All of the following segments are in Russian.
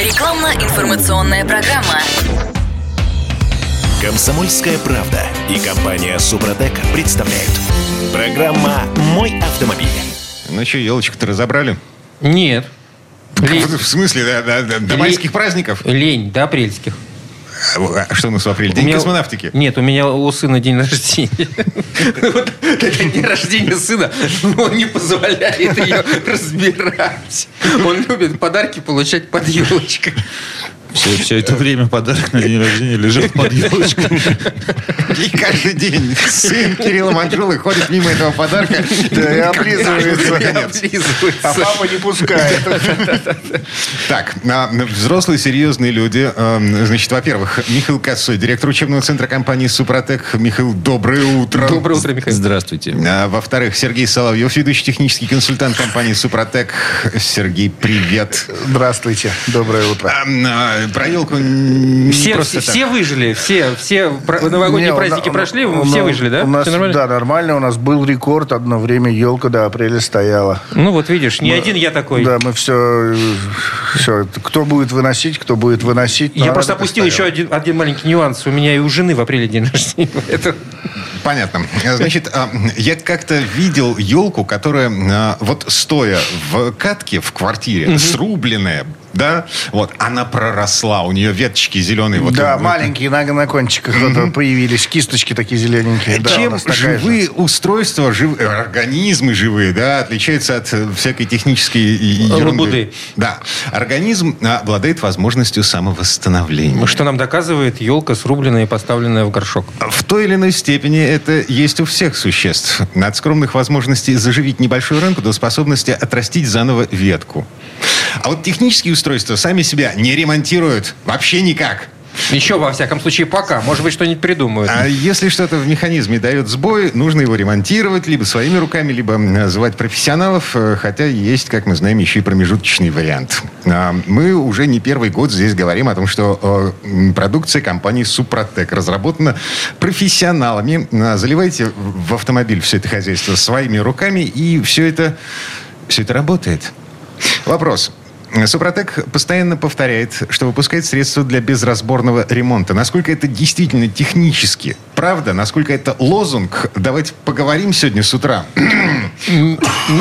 Рекламно-информационная программа. Комсомольская правда и компания Супротек представляют. Программа «Мой автомобиль». Ну что, елочку-то разобрали? Нет. Лень. В смысле, до, до- до- майских праздников? Лень, до апрельских. А что у нас в апреле? День меня- космонавтики. Нет, у меня у сына день рождения. Вот день рождения сына, но он не позволяет ее разбирать. Он любит подарки получать под елочкой. Все, все это время подарок на день рождения лежит под елочкой. И каждый день сын Кирилла Манжулы ходит мимо этого подарка. Да, и облизывается. Конец. А папа не пускает. Так, а, взрослые серьезные люди. э, Значит, во-первых, Михаил Косой, директор учебного центра компании «Супротек». Михаил, доброе утро. Доброе утро, Михаил. Здравствуйте. А, Во-вторых, Сергей Соловьев, ведущий технический консультант компании «Супротек». Сергей, привет. Здравствуйте. Доброе утро. Про елку Все, просто все, так. все выжили, все, все новогодние Не, праздники на- прошли, у все на- выжили, да? У нас, Все нормально? Да, нормально. У нас был рекорд. Одно время елка до апреля стояла. Ну вот видишь, не один я такой. Да, мы все, все. Кто будет выносить, кто будет выносить. Я просто опустил еще один, один маленький нюанс. У меня и у жены в апреле день рождения. Это Понятно. Значит, а, я как-то видел елку, которая а, вот стоя в катке в квартире, срубленная, да, вот, она проросла, у нее веточки зеленые. Вот, Да, вот. маленькие на, на кончиках вот появились. Кисточки такие зелененькие. Да, Чем такая же. живые устройства, жив- э, организмы живые, да, отличаются от э, всякой технической и- и ерунды? Лабуды. Да. Организм а, обладает возможностью самовосстановления. что нам доказывает елка, срубленная и поставленная в горшок. В той или иной степени это есть у всех существ. От скромных возможностей заживить небольшую ранку до способности отрастить заново ветку. А вот технические устройства сами себя не ремонтируют вообще никак. Еще, во всяком случае, пока. Может быть, что-нибудь придумают. А если что-то в механизме дает сбой, нужно его ремонтировать либо своими руками, либо звать профессионалов, э, хотя есть, как мы знаем, еще и промежуточный вариант. А, Мы уже не первый год здесь говорим о том, что э, продукция компании «Супротек» разработана профессионалами. А, Заливайте в автомобиль все это хозяйство своими руками, и все это, все это работает. Вопрос. Супротек постоянно повторяет, что выпускает средства для безразборного ремонта. Насколько это действительно технически? Правда? Насколько это лозунг? Давайте поговорим сегодня с утра.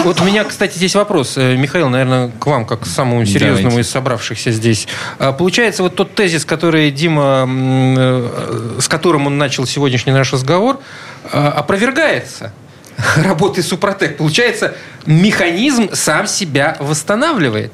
Вот у меня, кстати, здесь вопрос. Э, Михаил, наверное, к вам, как к самому серьезному Давайте. из собравшихся здесь. А, Получается, вот тот тезис, который Дима, э, с которым он начал сегодняшний наш разговор, э, опровергается работой Супротек. Получается, механизм сам себя восстанавливает.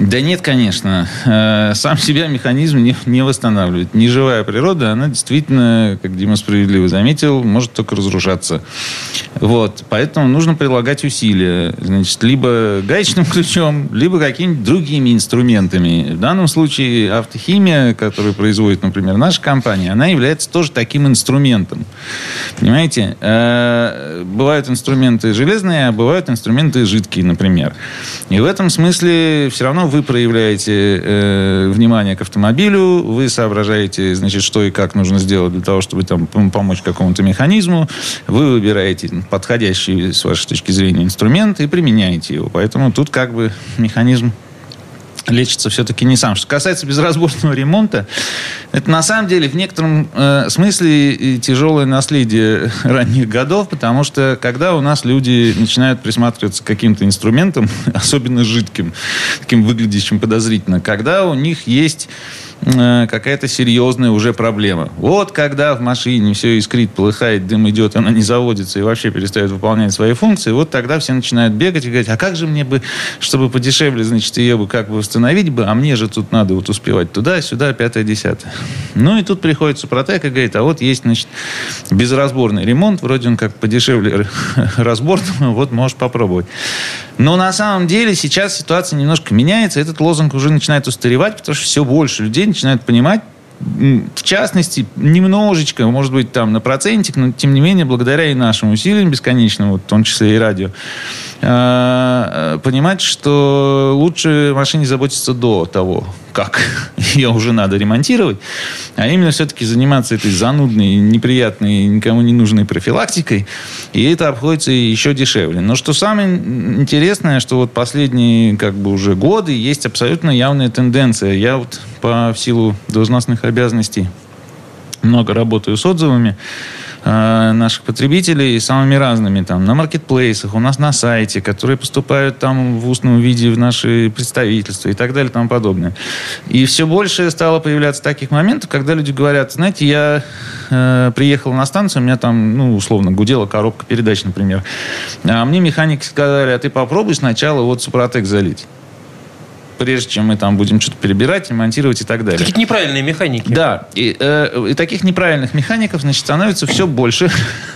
Да нет, конечно. Э, Сам себя механизм не, восстанавливает. Неживая природа, она действительно, как Дима справедливо заметил, может только разрушаться. Вот. Поэтому нужно прилагать усилия. Значит, либо гаечным ключом, либо какими-нибудь другими инструментами. В данном случае автохимия, которую производит, например, наша компания, она является тоже таким инструментом. Понимаете? Э, Бывают инструменты железные, а бывают инструменты жидкие, например. И в этом смысле все равно вы проявляете э, внимание к автомобилю, вы соображаете, значит, что и как нужно сделать для того, чтобы там пом- помочь какому-то механизму, вы выбираете подходящий с вашей точки зрения инструмент и применяете его. Поэтому тут как бы механизм лечится все-таки не сам. Что касается безразборного ремонта, это на самом деле в некотором э, смысле и тяжелое наследие ранних годов, потому что когда у нас люди начинают присматриваться к каким-то инструментам, особенно жидким, таким выглядящим подозрительно, когда у них есть какая-то серьезная уже проблема. Вот когда в машине все искрит, полыхает, дым идет, она не заводится и вообще перестает выполнять свои функции, вот тогда все начинают бегать и говорить, а как же мне бы, чтобы подешевле, значит, ее бы как бы восстановить бы, а мне же тут надо вот успевать туда, сюда, пятое, десятое. Ну и тут приходит Супротек и говорит, а вот есть, значит, безразборный ремонт, вроде он как подешевле разборного, вот можешь попробовать. Но на самом деле сейчас ситуация немножко меняется, этот лозунг уже начинает устаревать, потому что все больше людей начинают понимать, в частности, немножечко, может быть, там на процентик, но тем не менее, благодаря и нашим усилиям бесконечным, вот, в том числе и радио, э, э, понимать, что лучше машине заботиться до того, как ее уже надо ремонтировать, а именно все-таки заниматься этой занудной, неприятной, никому не нужной профилактикой. И это обходится еще дешевле. Но что самое интересное, что вот последние как бы уже годы есть абсолютно явная тенденция. Я вот по силу должностных обязанностей много работаю с отзывами. Э, наших потребителей самыми разными, там, на маркетплейсах, у нас на сайте, которые поступают там в устном виде в наши представительства и так далее и тому подобное. И все больше стало появляться таких моментов, когда люди говорят, знаете, я э, приехал на станцию, у меня там, ну, условно, гудела коробка передач, например. А мне механики сказали, а ты попробуй сначала вот Супротек залить прежде чем мы там будем что-то перебирать, ремонтировать и так далее. Какие-то неправильные механики. Да. И, э, и таких неправильных механиков, значит, становится все больше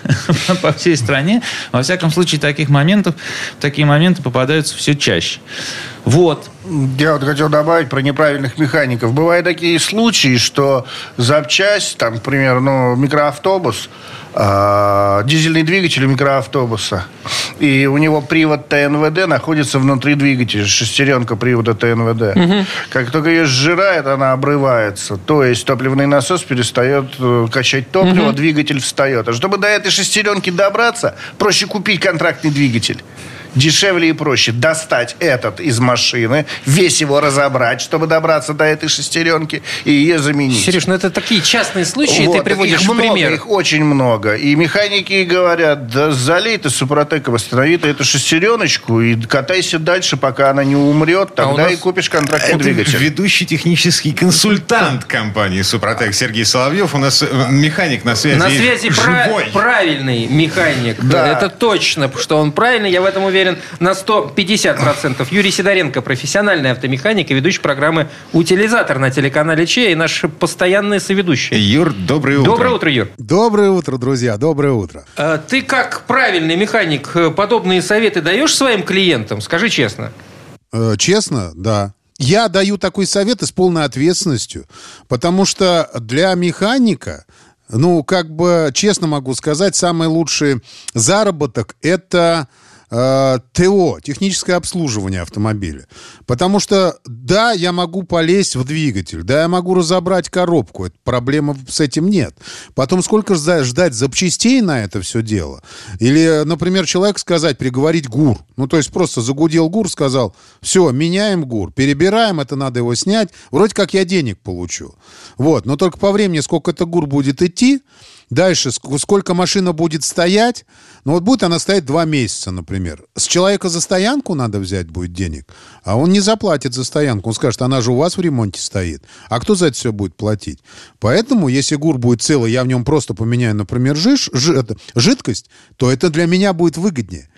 по всей стране. Во всяком случае, таких моментов, такие моменты попадаются все чаще. Вот. Я вот хотел добавить про неправильных механиков. Бывают такие случаи, что запчасть, там, к примеру, ну, микроавтобус, э, дизельный двигатель микроавтобуса, и у него привод ТНВД находится внутри двигателя, шестеренка привода ТНВД. Угу. Как только ее сжирает, она обрывается. То есть топливный насос перестает э, качать топливо, угу. двигатель встает. А чтобы до этой шестеренки добраться, проще купить контрактный двигатель дешевле и проще достать этот из машины, весь его разобрать, чтобы добраться до этой шестеренки и ее заменить. Сереж, ну это такие частные случаи, вот, ты приводишь их много, пример. Их очень много. И механики говорят, да залей ты супротеком, останови ты эту шестереночку и катайся дальше, пока она не умрет, а тогда а и купишь контрактный это двигатель. ведущий технический консультант компании Супротек Сергей Соловьев. У нас э, механик на связи. На связи живой. правильный механик. Да. Это точно, что он правильный, я в этом уверен уверен на 150%. Юрий Сидоренко, профессиональный автомеханик и ведущий программы «Утилизатор» на телеканале ЧЕ и наш постоянный соведущий. Юр, доброе утро. Доброе утро, Юр. Доброе утро, друзья, доброе утро. А, ты как правильный механик э, подобные советы даешь своим клиентам? Скажи честно. Э, честно, да. Я даю такой совет и с полной ответственностью, потому что для механика ну, как бы, честно могу сказать, самый лучший заработок – это э, ТО, техническое обслуживание автомобиля. Потому что, да, я могу полезть в двигатель, да, я могу разобрать коробку, это, проблемы с этим нет. Потом сколько ждать запчастей на это все дело? Или, например, человек сказать, приговорить ГУР. Ну, то есть просто загудел ГУР, сказал, все, меняем ГУР, перебираем, это надо его снять, вроде как я денег получу. Вот, но только по времени, сколько это ГУР будет идти, Дальше, сколько машина будет стоять? Ну вот будет она стоять два месяца, например. С человека за стоянку надо взять будет денег, а он не заплатит за стоянку. Он скажет, она же у вас в ремонте стоит. А кто за это все будет платить? Поэтому, если ГУР будет целый, я в нем просто поменяю, например, жиж, жи, это, жидкость, то это для меня будет выгоднее.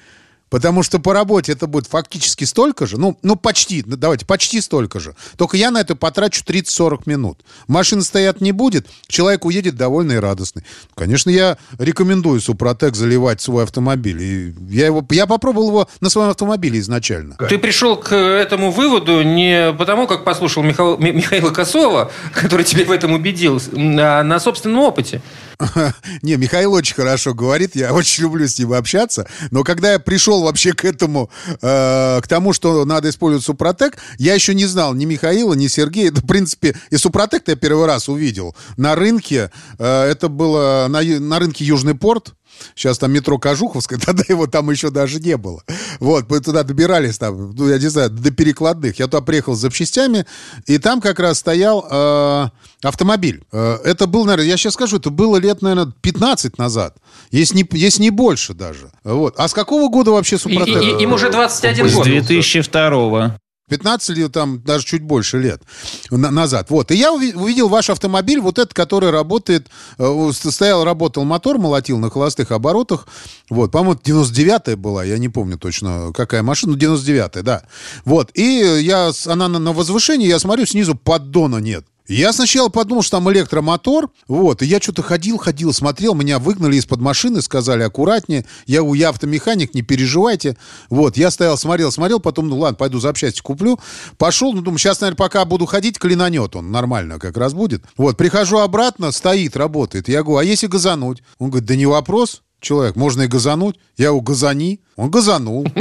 Потому что по работе это будет фактически столько же, ну, ну почти, ну, давайте, почти столько же. Только я на это потрачу 30-40 минут. Машины стоят не будет, человек уедет довольный и радостный. Конечно, я рекомендую Супротек заливать свой автомобиль. И я, его, я попробовал его на своем автомобиле изначально. Ты пришел к этому выводу не потому, как послушал Михаила, Михаила Косова, который тебя в этом убедил, а на собственном опыте. Не, Михаил очень хорошо говорит, я очень люблю с ним общаться, но когда я пришел вообще к этому, э, к тому, что надо использовать Супротек, я еще не знал ни Михаила, ни Сергея. Это, в принципе, и Супротек я первый раз увидел на рынке. Э, это было на, на рынке Южный порт, Сейчас там метро Кожуховское, тогда его там еще даже не было. Вот, мы туда добирались там, ну, я не знаю, до перекладных. Я туда приехал с запчастями, и там как раз стоял э, автомобиль. Э, это был, наверное, я сейчас скажу, это было лет, наверное, 15 назад. Если не, если не больше даже. Вот. А с какого года вообще Супротек? И, и, им уже 21 год. С 2002 15 или там даже чуть больше лет назад. Вот. И я увидел ваш автомобиль, вот этот, который работает, э, стоял, работал мотор, молотил на холостых оборотах. Вот, по-моему, 99-я была, я не помню точно, какая машина, 99-я, да. Вот, и я, она на, на возвышении, я смотрю, снизу поддона нет. Я сначала подумал, что там электромотор, вот, и я что-то ходил, ходил, смотрел, меня выгнали из-под машины, сказали аккуратнее, я, я автомеханик, не переживайте, вот, я стоял, смотрел, смотрел, потом, ну ладно, пойду запчасти куплю, пошел, ну, думаю, сейчас, наверное, пока буду ходить, клинанет он, нормально как раз будет, вот, прихожу обратно, стоит, работает, я говорю, а если газануть? Он говорит, да не вопрос, человек. Можно и газануть. Я его газани. Он газанул.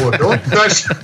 Вот, и он дальше...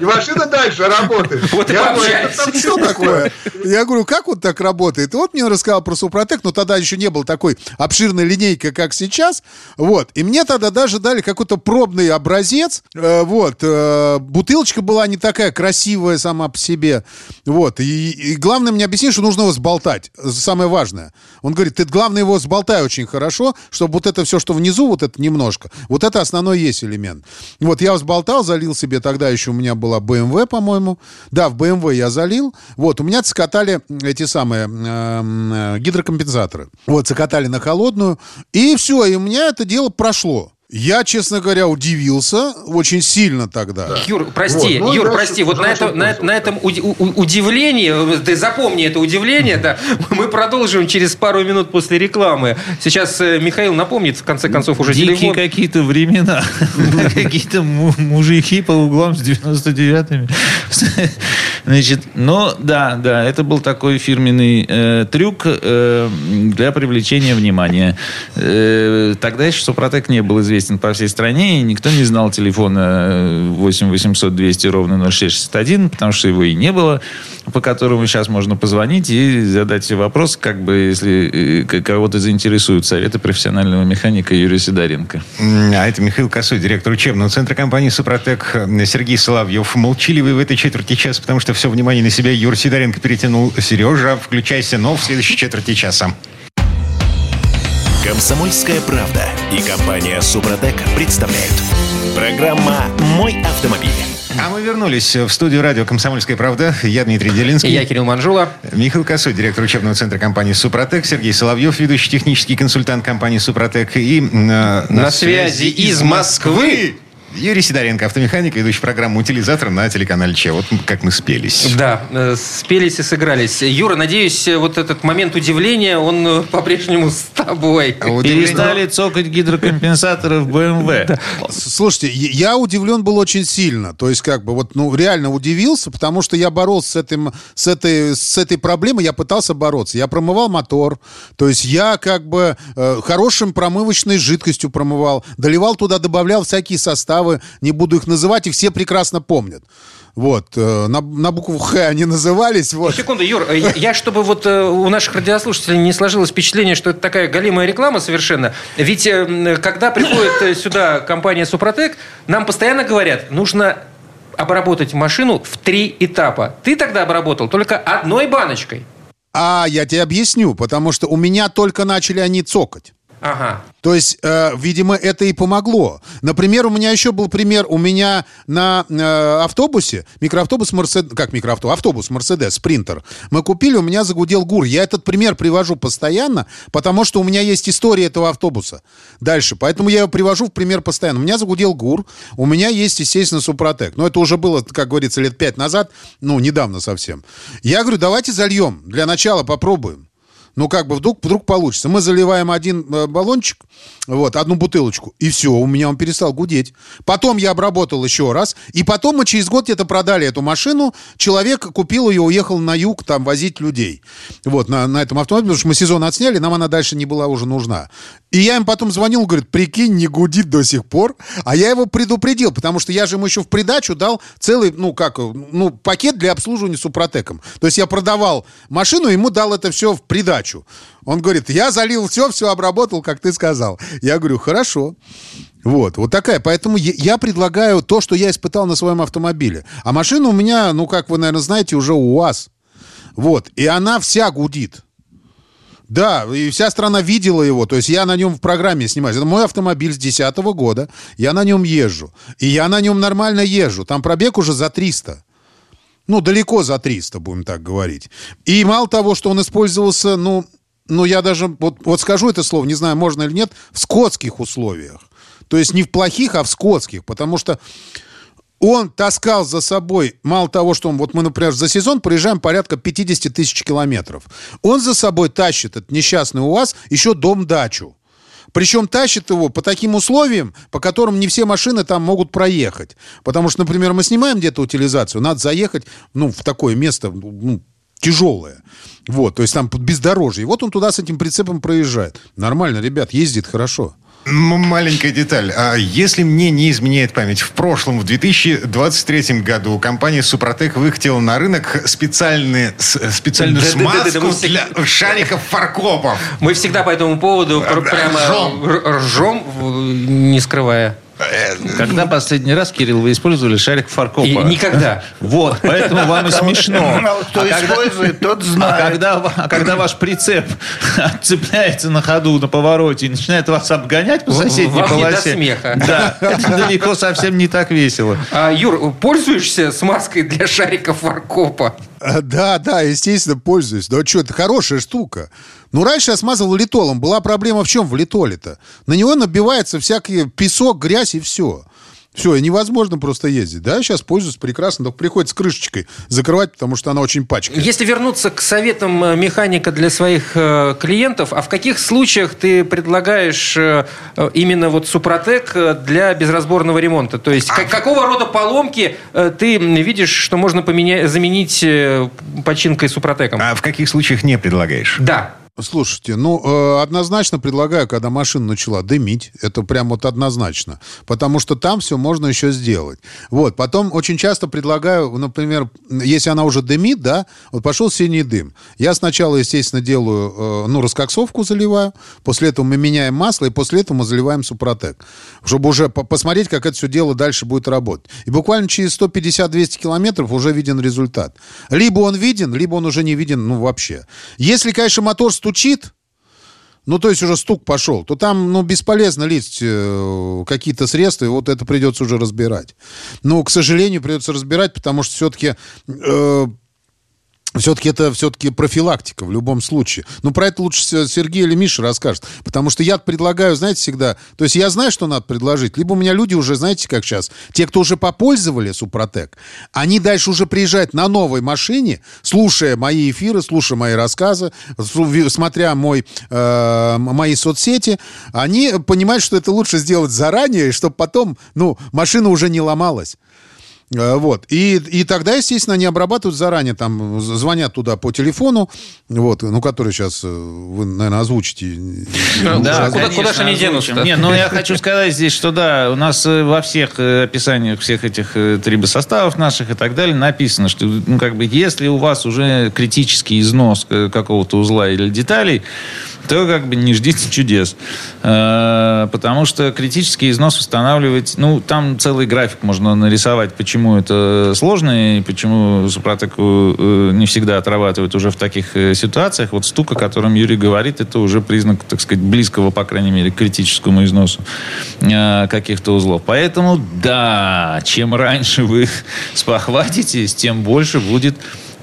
И машина дальше работает. Вот Я говорю, пообщались. это там Что такое? Я говорю, как вот так работает? И вот мне рассказал про Супротек, но тогда еще не было такой обширной линейки, как сейчас. Вот. И мне тогда даже дали какой-то пробный образец. Э, Вот. Э, Бутылочка была не такая красивая сама по себе. Вот. И, и главное мне объяснить, что нужно его сболтать. Самое важное. Он говорит, ты главное его сболтай очень хорошо, чтобы вот это все, что внизу, вот это немножко, вот это основной есть элемент. Вот я взболтал, залил себе, тогда еще у меня была BMW, по-моему. Да, в BMW я залил. Вот, у меня цокотали эти самые эм, э, гидрокомпенсаторы. Вот, цокотали на холодную. И все, и у меня это дело прошло. Я, честно говоря, удивился очень сильно тогда. Юр, прости, Вот, ну Юр, прости, вот на, это, на, на этом уди- удивлении, ты запомни это удивление, да, мы продолжим через пару минут после рекламы. Сейчас э, Михаил напомнит, в конце концов, уже Дикие телефон. какие-то времена. Какие-то му- мужики по углам с 99-ми. Значит, ну, да, да, это был такой фирменный э, трюк э, для привлечения внимания. Э, тогда еще Супротек не был известен по всей стране, и никто не знал телефона 8 800 200 ровно 0661, потому что его и не было, по которому сейчас можно позвонить и задать вопрос, как бы, если э, кого-то заинтересуют советы профессионального механика Юрия Сидоренко. А это Михаил Косой, директор учебного центра компании «Супротек». Сергей Соловьев. Молчаливый в этой четверти часа, потому что все внимание на себя Юр Сидоренко перетянул. Сережа, включайся, но в следующей четверти часа. Комсомольская правда и компания Супротек представляют. Программа «Мой автомобиль». А мы вернулись в студию радио «Комсомольская правда». Я Дмитрий Делинский. И я Кирилл Манжула. Михаил Косой, директор учебного центра компании «Супротек», Сергей Соловьев, ведущий технический консультант компании «Супротек». И э, на, связи из Москвы Юрий Сидоренко, автомеханик, ведущий программу «Утилизатор» на телеканале Че. Вот как мы спелись. Да, э, спелись и сыгрались. Юра, надеюсь, э, вот этот момент удивления, он э, по-прежнему с тобой. А удивление- Перестали цокать гидрокомпенсаторы в БМВ. Слушайте, я я удивлен был очень сильно. То есть, как бы, вот, ну, реально удивился, потому что я боролся с, этим, с, этой, с этой проблемой, я пытался бороться. Я промывал мотор, то есть я, как бы, э, хорошим промывочной жидкостью промывал, доливал туда, добавлял всякие составы, не буду их называть, их все прекрасно помнят. Вот, э, на, на букву Х они назывались, вот. Секунду, Юр, э, я, я, чтобы вот э, у наших радиослушателей не сложилось впечатление, что это такая галимая реклама совершенно. Ведь э, когда приходит э, сюда компания Супротек, нам постоянно говорят, нужно обработать машину в три этапа. Ты тогда обработал только одной баночкой. А, я тебе объясню, потому что у меня только начали они цокать. Ага. То есть, э, видимо, это и помогло. Например, у меня еще был пример. У меня на э, автобусе, микроавтобус Мерседес, как микроавтобус, автобус Мерседес, Спринтер, мы купили, у меня загудел ГУР. Я этот пример привожу постоянно, потому что у меня есть история этого автобуса. Дальше. Поэтому я его привожу в пример постоянно. У меня загудел ГУР, у меня есть, естественно, Супротек. Но это уже было, как говорится, лет пять назад, ну, недавно совсем. Я говорю, давайте зальем. Для начала попробуем. Ну, как бы вдруг, вдруг получится. Мы заливаем один э, баллончик, вот, одну бутылочку, и все, у меня он перестал гудеть. Потом я обработал еще раз, и потом мы через год где-то продали эту машину. Человек купил ее, уехал на юг там возить людей. Вот, на, на этом автомобиле, потому что мы сезон отсняли, нам она дальше не была уже нужна. И я им потом звонил, говорит, прикинь, не гудит до сих пор. А я его предупредил, потому что я же ему еще в придачу дал целый, ну, как, ну, пакет для обслуживания Супротеком. То есть я продавал машину, ему дал это все в придачу. Он говорит, я залил все, все обработал, как ты сказал. Я говорю, хорошо. Вот, вот такая. Поэтому я, предлагаю то, что я испытал на своем автомобиле. А машина у меня, ну, как вы, наверное, знаете, уже УАЗ. Вот, и она вся гудит. Да, и вся страна видела его. То есть я на нем в программе снимаюсь. Это мой автомобиль с 2010 года. Я на нем езжу. И я на нем нормально езжу. Там пробег уже за 300. Ну, далеко за 300, будем так говорить. И мало того, что он использовался, ну, ну я даже, вот, вот скажу это слово, не знаю, можно или нет, в скотских условиях. То есть не в плохих, а в скотских. Потому что он таскал за собой, мало того, что он, вот мы, например, за сезон проезжаем порядка 50 тысяч километров. Он за собой тащит, этот несчастный УАЗ, еще дом-дачу. Причем тащит его по таким условиям, по которым не все машины там могут проехать. Потому что, например, мы снимаем где-то утилизацию, надо заехать ну, в такое место, ну, тяжелая. Вот, то есть там бездорожье. И вот он туда с этим прицепом проезжает. Нормально, ребят, ездит хорошо. Маленькая деталь. А если мне не изменяет память, в прошлом, в 2023 году, компания «Супротек» выкатила на рынок специальные, с- специальную Да-да-да-да, смазку мы всегда- для шариков фаркопов. Мы всегда по этому поводу пр- прямо Ржем. ржем, не скрывая. Когда последний раз, Кирилл, вы использовали шарик фаркопа? И никогда. Вот, поэтому вам и смешно. Кто А когда- использует, тот А знает. когда, ва- а когда ваш прицеп цепляется на ходу на повороте и начинает вас обгонять по соседней вам не до полосе, смеха. да, это далеко совсем не так весело. А, Юр, пользуешься смазкой для шариков фаркопа? А, Да, да, естественно, пользуюсь. Да что, это хорошая штука. Ну, раньше я смазывал литолом. Была проблема в чем в литоле-то? На него набивается всякий песок, грязь и все. Все, и невозможно просто ездить. Да, сейчас пользуюсь прекрасно, только приходится крышечкой закрывать, потому что она очень пачкает. Если вернуться к советам э, механика для своих э, клиентов, а в каких случаях ты предлагаешь э, э, именно вот Супротек э, для безразборного ремонта? То есть как- какого рода поломки э, ты видишь, что можно поменять, заменить э, починкой Супротеком? А в каких случаях не предлагаешь? Да. Слушайте, ну, э, однозначно предлагаю, когда машина начала дымить, это прям вот однозначно, потому что там все можно еще сделать. Вот, потом очень часто предлагаю, например, если она уже дымит, да, вот пошел синий дым. Я сначала, естественно, делаю, э, ну, раскоксовку заливаю, после этого мы меняем масло, и после этого мы заливаем супротек, чтобы уже по- посмотреть, как это все дело дальше будет работать. И буквально через 150-200 километров уже виден результат. Либо он виден, либо он уже не виден, ну, вообще. Если, конечно, мотор стучит, ну, то есть уже стук пошел, то там, ну, бесполезно лить э, какие-то средства, и вот это придется уже разбирать. Но, к сожалению, придется разбирать, потому что все-таки... Э, все-таки это все-таки профилактика в любом случае. Ну, про это лучше Сергей или Миша расскажет. Потому что я предлагаю, знаете, всегда... То есть я знаю, что надо предложить. Либо у меня люди уже, знаете, как сейчас, те, кто уже попользовали Супротек, они дальше уже приезжают на новой машине, слушая мои эфиры, слушая мои рассказы, смотря мой, э, мои соцсети, они понимают, что это лучше сделать заранее, чтобы потом, ну, машина уже не ломалась. Э, Вот. И, и тогда, естественно, они обрабатывают заранее, там, звонят туда по телефону, вот, ну, который сейчас э, вы, наверное, озвучите. Да, Да, куда- куда ж они озвучим. денутся-то? Не, ну я хочу сказать здесь, что да, у нас э, во всех описаниях всех этих трибосоставов наших и так далее написано, что ну, как бы, если у вас уже критический износ какого-то узла или деталей, то как бы не ждите чудес. Э, Потому что критический износ устанавливать, ну, там целый график можно нарисовать, почему это сложно и почему Супротеку э, не всегда отрабатывает уже в таких э, ситуациях. Вот стук, о котором Юрий говорит, это уже признак, так сказать, близкого, по крайней мере, к критическому износу каких-то узлов. Поэтому, да, чем раньше вы спохватитесь, тем больше будет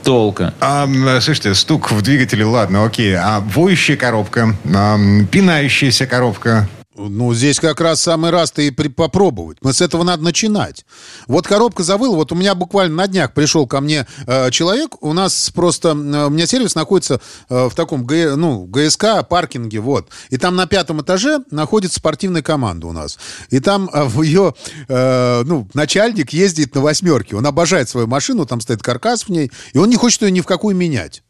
толка. А, слушайте, стук в двигателе, ладно, окей. А воющая коробка, а, пинающаяся коробка. Ну, здесь как раз самый раз-то и при- попробовать. Мы с этого надо начинать. Вот коробка завыла. Вот у меня буквально на днях пришел ко мне э, человек. У нас просто... э, у меня сервис находится э, в таком Г- ну, ГСК паркинге. Вот. И там на пятом этаже находится спортивная команда у нас. И там э, ее... э, ну, начальник ездит на восьмерке. Он обожает свою машину. Там стоит каркас в ней. И он не хочет ее ни в какую менять.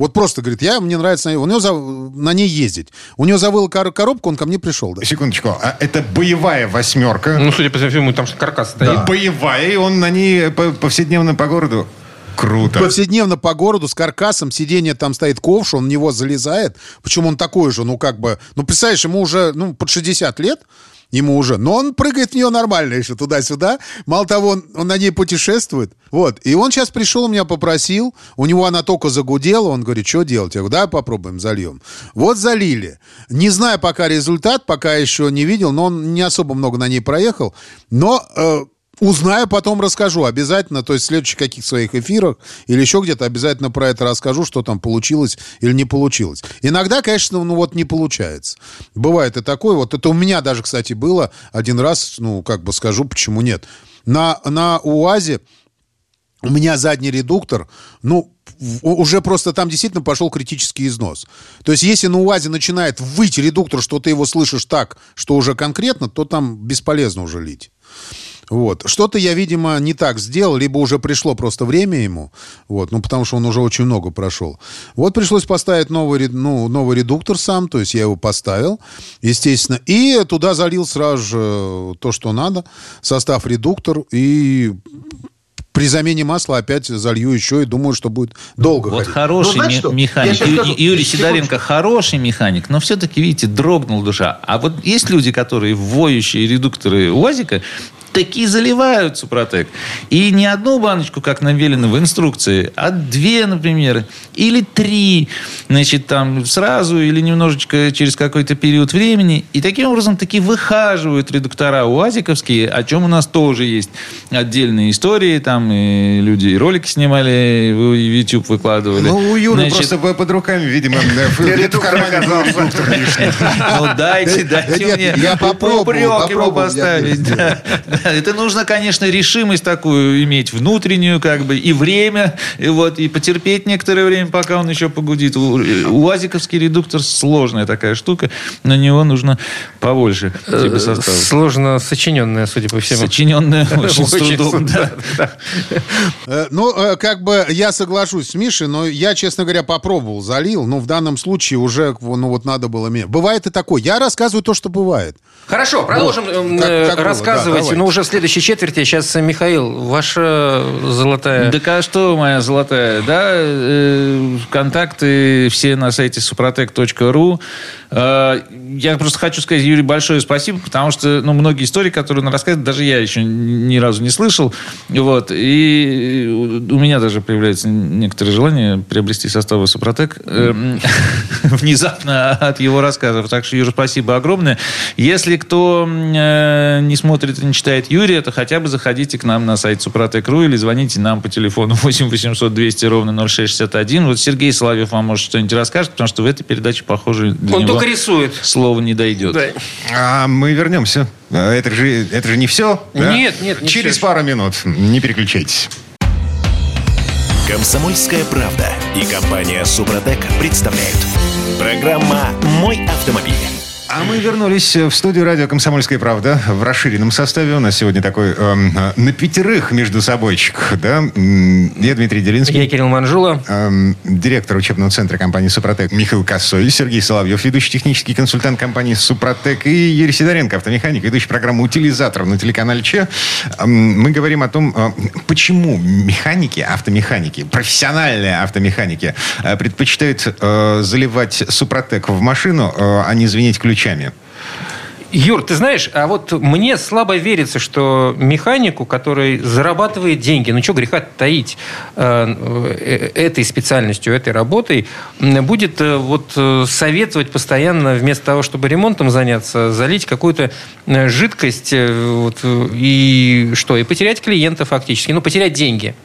Вот просто говорит, я, мне нравится на, у него за- на ней ездить. У него завыла кор- коробка, он ко мне пришел. Да. Секундочку, а это боевая восьмерка. Ну, судя по всему, там же каркас стоит. Боевая, и он на ней по- повседневно по городу. Круто. Повседневно по городу с каркасом, сиденье там стоит ковш, он в него залезает. Причем он такой же, ну как бы, ну представляешь, ему уже ну, под 60 лет, ему уже, но он прыгает в нее нормально еще туда-сюда. Мало того, он, он на ней путешествует. Вот. И он сейчас пришел, меня попросил, у него она только загудела, он говорит, что делать? Я говорю, давай попробуем, зальем. Вот залили. Не знаю пока результат, пока еще не видел, но он не особо много на ней проехал. Но э, Узнаю, потом расскажу обязательно, то есть в следующих каких своих эфирах или еще где-то обязательно про это расскажу, что там получилось или не получилось. Иногда, конечно, ну вот не получается. Бывает и такое. Вот это у меня даже, кстати, было один раз, ну, как бы скажу, почему нет. На, на УАЗе у меня задний редуктор, ну, уже просто там действительно пошел критический износ. То есть, если на УАЗе начинает выть редуктор, что ты его слышишь так, что уже конкретно, то там бесполезно уже лить. Вот. Что-то я, видимо, не так сделал, либо уже пришло просто время ему, вот, ну, потому что он уже очень много прошел. Вот пришлось поставить новый, ну, новый редуктор сам, то есть я его поставил, естественно, и туда залил сразу же то, что надо, состав редуктор, и при замене масла опять залью еще и думаю, что будет долго Вот ходить. хороший Ну, что? механик. Ю- скажу. Юрий. Сидоренко хороший механик, но все-таки, видите, дрогнул душа. А вот есть люди, которые воющие редукторы УАЗика такие заливают Супротек. И не одну баночку, как нам велено в инструкции, а две, например, или три, значит, там сразу или немножечко через какой-то период времени. И таким образом таки выхаживают редуктора УАЗиковские, о чем у нас тоже есть отдельные истории. Там и люди и ролики снимали, в YouTube выкладывали. Ну, у Юры Значит, просто по- под руками, видимо, в- кармане редуктор лишний. Ну дайте, Да дайте мне я попробую, упрек я поставить. это нужно, конечно, решимость такую иметь внутреннюю, как бы, и время, и вот, и потерпеть некоторое время, пока он еще погудит. УАЗиковский редуктор сложная такая штука, на него нужно побольше типа состава. Сложно сочиненная, судя по всему. Сочиненная очень с трудом, да. да. Э, Ну, э, как бы я соглашусь с Мишей, но я, честно говоря, попробовал, залил. Но в данном случае уже, ну вот надо было мне. Бывает и такое. Я рассказываю то, что бывает. Хорошо, продолжим Вот, эм, как- э, как было, рассказывать, да, давайте. Уже в следующей четверти. Сейчас, э, Михаил, ваша золотая... Так а что, моя золотая, да, э, контакты все на сайте suprotec.ru. Э, я просто хочу сказать, Юрий, большое спасибо, потому что, ну, многие истории, которые он рассказывает, даже я еще ни разу не слышал. Вот, и у меня даже появляется некоторое желание приобрести составы Супротек э, внезапно от его рассказов. Так что, Юра, спасибо огромное. Если кто э, не смотрит и не читает Юрия, то хотя бы заходите к нам на сайт Супротек.ру или звоните нам по телефону 8 800 200 ровно 0661. Вот Сергей Соловьев вам может что-нибудь расскажет, потому что в этой передаче, похоже, для Он него только рисует. слово не дойдет. Да. А мы вернемся. А Это же, это же не все. да? Нет, нет, не Через всё. пару минут. Не переключайтесь. Комсомольская правда и компания Супротек представляют. Программа «Мой автомобиль». А мы вернулись в студию радио «Комсомольская правда» в расширенном составе. У нас сегодня такой эм, э, на пятерых между собойчик. Да? Я Дмитрий Делинский. Я Кирилл Манжула. Эм, директор учебного центра компании «Супротек» Михаил Косой, Сергей Соловьев, ведущий технический консультант компании «Супротек» и Юрий Сидоренко, автомеханик, ведущий программы «Утилизатор» на телеканале ЧЕ. Эм, Мы говорим о том, э, почему механики, автомеханики, профессиональные автомеханики э, предпочитают э, заливать «Супротек» в машину, э, а не звенеть ключами. Юр, ты знаешь, а вот мне слабо верится, что механику, который зарабатывает деньги, ну что греха таить, э, э, этой специальностью, этой работой, будет э, вот э, советовать постоянно вместо того, чтобы ремонтом заняться, залить какую-то э, жидкость э, вот, и что, и потерять клиента фактически, ну потерять деньги.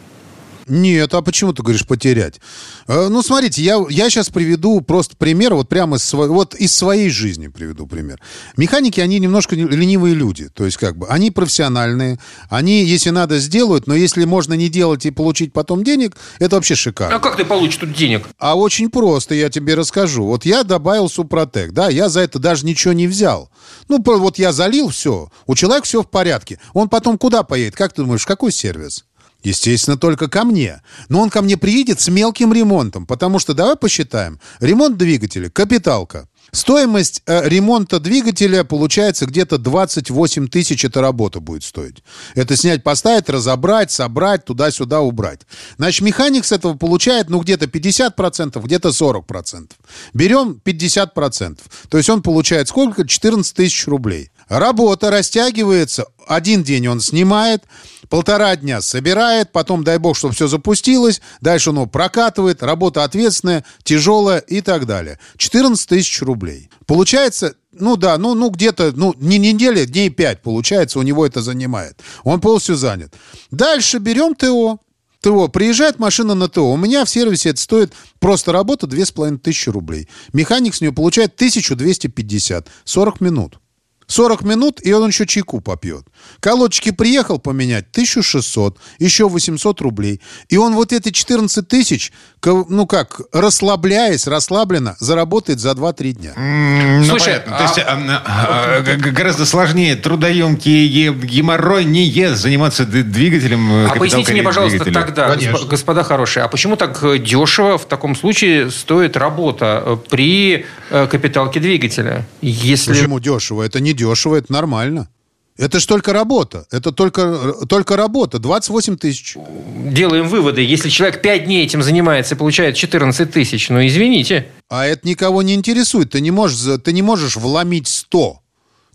Нет, а почему ты говоришь потерять? Э, Ну, смотрите, я, я сейчас приведу просто пример, вот прямо из, вот из своей жизни приведу пример. Механики, они немножко не- ленивые люди. То есть, как бы, они профессиональные, они, если надо, сделают, но если можно не делать и получить потом денег, это вообще шикарно. А как ты получишь тут денег? А очень просто, я тебе расскажу. Вот я добавил Супротек, да, я за это даже ничего не взял. Ну, вот я залил все, у человека все в порядке. Он потом куда поедет? Как ты думаешь, в какой сервис? Естественно, только ко мне. Но он ко мне приедет с мелким ремонтом, потому что, давай посчитаем, ремонт двигателя, капиталка. Стоимость э, ремонта двигателя получается где-то 28 тысяч эта работа будет стоить. Это снять, поставить, разобрать, собрать, туда-сюда убрать. Значит, механик с этого получает, ну, где-то 50%, где-то 40%. Берем 50%. То есть он получает сколько? 14 тысяч рублей. Работа растягивается. Один день он снимает, полтора дня собирает, потом, дай бог, чтобы все запустилось, дальше он его прокатывает, работа ответственная, тяжелая и так далее. 14 тысяч рублей. Получается, ну да, ну, ну где-то, ну не неделя, дней 5 получается, у него это занимает. Он полностью занят. Дальше берем ТО. ТО. Приезжает машина на ТО. У меня в сервисе это стоит просто работа 2500 рублей. Механик с нее получает 1250. 40 минут. 40 минут, и он еще чайку попьет. Колодочки приехал поменять 1600, еще 800 рублей. И он вот эти 14 тысяч, ну как, расслабляясь, расслабленно, заработает за 2-3 дня. М, ну, Слушай, понятно. То есть а, а, гораздо сложнее, трудоемкий, е- геморройнее заниматься двигателем. э, А поясните мне, пожалуйста, двигателя. тогда, Конечно. госп- господа хорошие, а почему так дешево в таком случае стоит работа при капиталке двигателя? Если... Почему дешево? Это не дешево, это нормально. Это ж только работа. Это только, только работа. 28 тысяч. Делаем выводы. Если человек 5 дней этим занимается и получает 14 тысяч, ну извините. А это никого не интересует. Ты не можешь, ты не можешь вломить 100.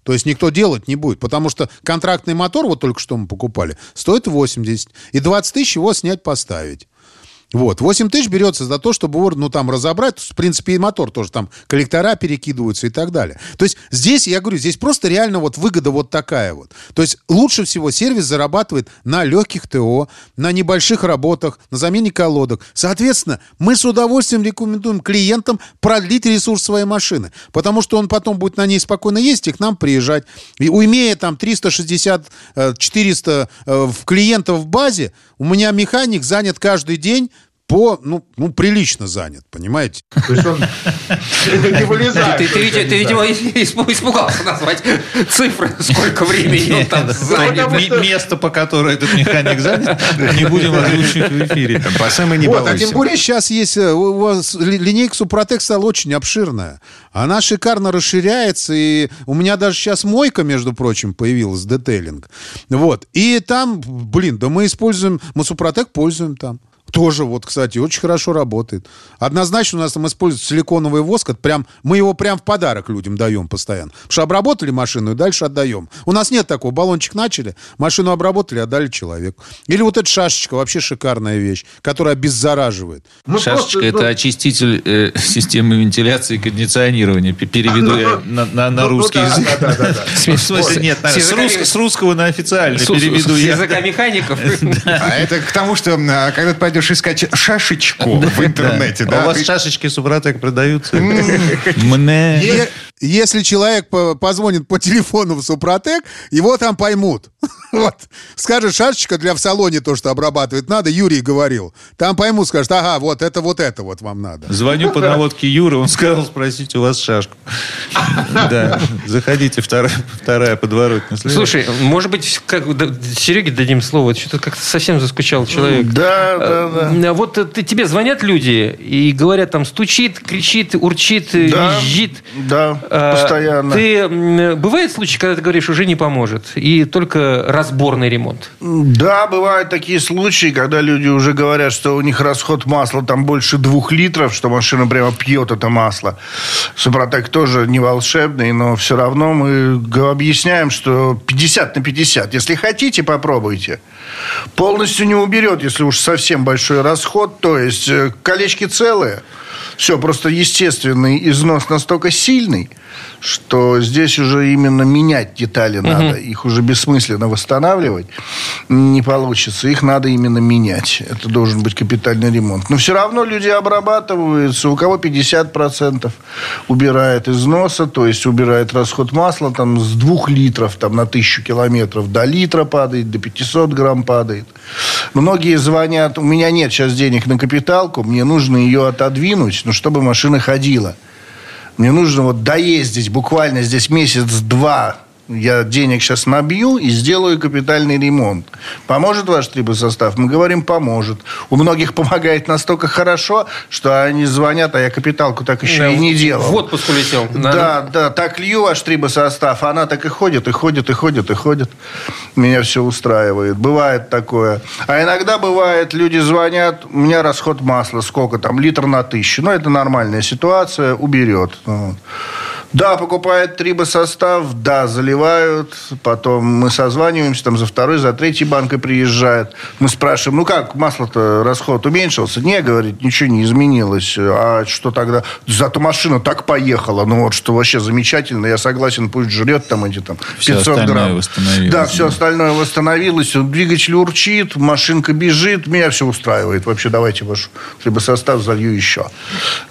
То есть никто делать не будет. Потому что контрактный мотор, вот только что мы покупали, стоит 80. И 20 тысяч его снять, поставить. Вот. 8 тысяч берется за то, чтобы его, ну, там, разобрать. В принципе, и мотор тоже там, коллектора перекидываются и так далее. То есть здесь, я говорю, здесь просто реально вот выгода вот такая вот. То есть лучше всего сервис зарабатывает на легких ТО, на небольших работах, на замене колодок. Соответственно, мы с удовольствием рекомендуем клиентам продлить ресурс своей машины, потому что он потом будет на ней спокойно ездить и к нам приезжать. И имея там 360, э, 400 э, клиентов в базе, у меня механик занят каждый день по, ну, ну, прилично занят, понимаете? То есть он не вылезает. Ты, ты, види- ты, видимо, испу- испугался назвать цифры, сколько времени он там занят. Место, по которому этот механик занят, не будем озвучивать в эфире. По самой не вот, а тем более сейчас есть, э, у вас ли- линейка Супротек стала очень обширная. Она шикарно расширяется, и у меня даже сейчас мойка, между прочим, появилась, детейлинг. Вот, и там, блин, да мы используем, мы Супротек пользуем там. Тоже, вот, кстати, очень хорошо работает. Однозначно у нас там используется силиконовый воск. Это прям, мы его прям в подарок людям даем постоянно. Потому что обработали машину и дальше отдаем. У нас нет такого. Баллончик начали, машину обработали, отдали человеку. Или вот эта шашечка, вообще шикарная вещь, которая обеззараживает. Мы Шашечка просто, это ну, очиститель э, системы вентиляции и кондиционирования. Переведу я на, на- на русский язык. С русского на официальный переведу с я. языка механиков. А это к тому, что а, когда ты пойдешь искать шашечку в интернете, А да, У вас шашечки Супротек продаются? Мне. Если человек по- позвонит по телефону в Супротек, его там поймут. Вот. Скажет, шашечка для в салоне то, что обрабатывать надо, Юрий говорил. Там поймут, скажет, ага, вот это вот это вот вам надо. Звоню по наводке Юры, он сказал спросить у вас шашку. Да, заходите, вторая, вторая подворотня. Слушай, может быть, Сереге дадим слово? Что-то как-то совсем заскучал человек. Да, да, да. А Вот э, тебе звонят люди и говорят, там, стучит, кричит, урчит, э, Да, визжит. да, постоянно. Ты, бывает случай, когда ты говоришь, уже не поможет, и только разборный ремонт? Да, бывают такие случаи, когда люди уже говорят, что у них расход масла там больше двух литров, что машина прямо пьет это масло. Супротек тоже не волшебный, но все равно мы объясняем, что 50 на 50. Если хотите, попробуйте. Полностью не уберет, если уж совсем большой расход. То есть э, колечки целые. Все, просто естественный износ настолько сильный, что здесь уже именно менять детали надо. Их уже бессмысленно восстанавливать не получится. Их надо именно менять. Это должен быть капитальный ремонт. Но все равно люди обрабатываются. У кого 50% убирает износа, то есть убирает расход масла там, с 2 литров там, на 1000 километров до литра падает, до 500 грамм падает. Многие звонят, у меня нет сейчас денег на капиталку, мне нужно ее отодвинуть, ну, чтобы машина ходила. Мне нужно вот доездить буквально здесь месяц-два. Я денег сейчас набью и сделаю капитальный ремонт. Поможет ваш трибосостав? Мы говорим, поможет. У многих помогает настолько хорошо, что они звонят, а я капиталку так еще и не делал. В отпуск улетел. Да, да, так лью ваш трибосостав, она так и ходит, и ходит, и ходит, и ходит. Меня все устраивает. Бывает такое. А иногда бывает, люди звонят, у меня расход масла, сколько там, литр на тысячу. Ну, это нормальная ситуация, уберет. Да, покупает трибосостав, да, заливают. Потом мы созваниваемся, там за второй, за третьей банкой приезжает. Мы спрашиваем, ну как, масло-то расход уменьшился? Не, говорит, ничего не изменилось. А что тогда? Зато машина так поехала. Ну вот, что вообще замечательно. Я согласен, пусть жрет там эти там Всё 500 остальное грамм. восстановилось, Да, да. все остальное восстановилось. Двигатель урчит, машинка бежит. Меня все устраивает. Вообще, давайте ваш трибосостав залью еще.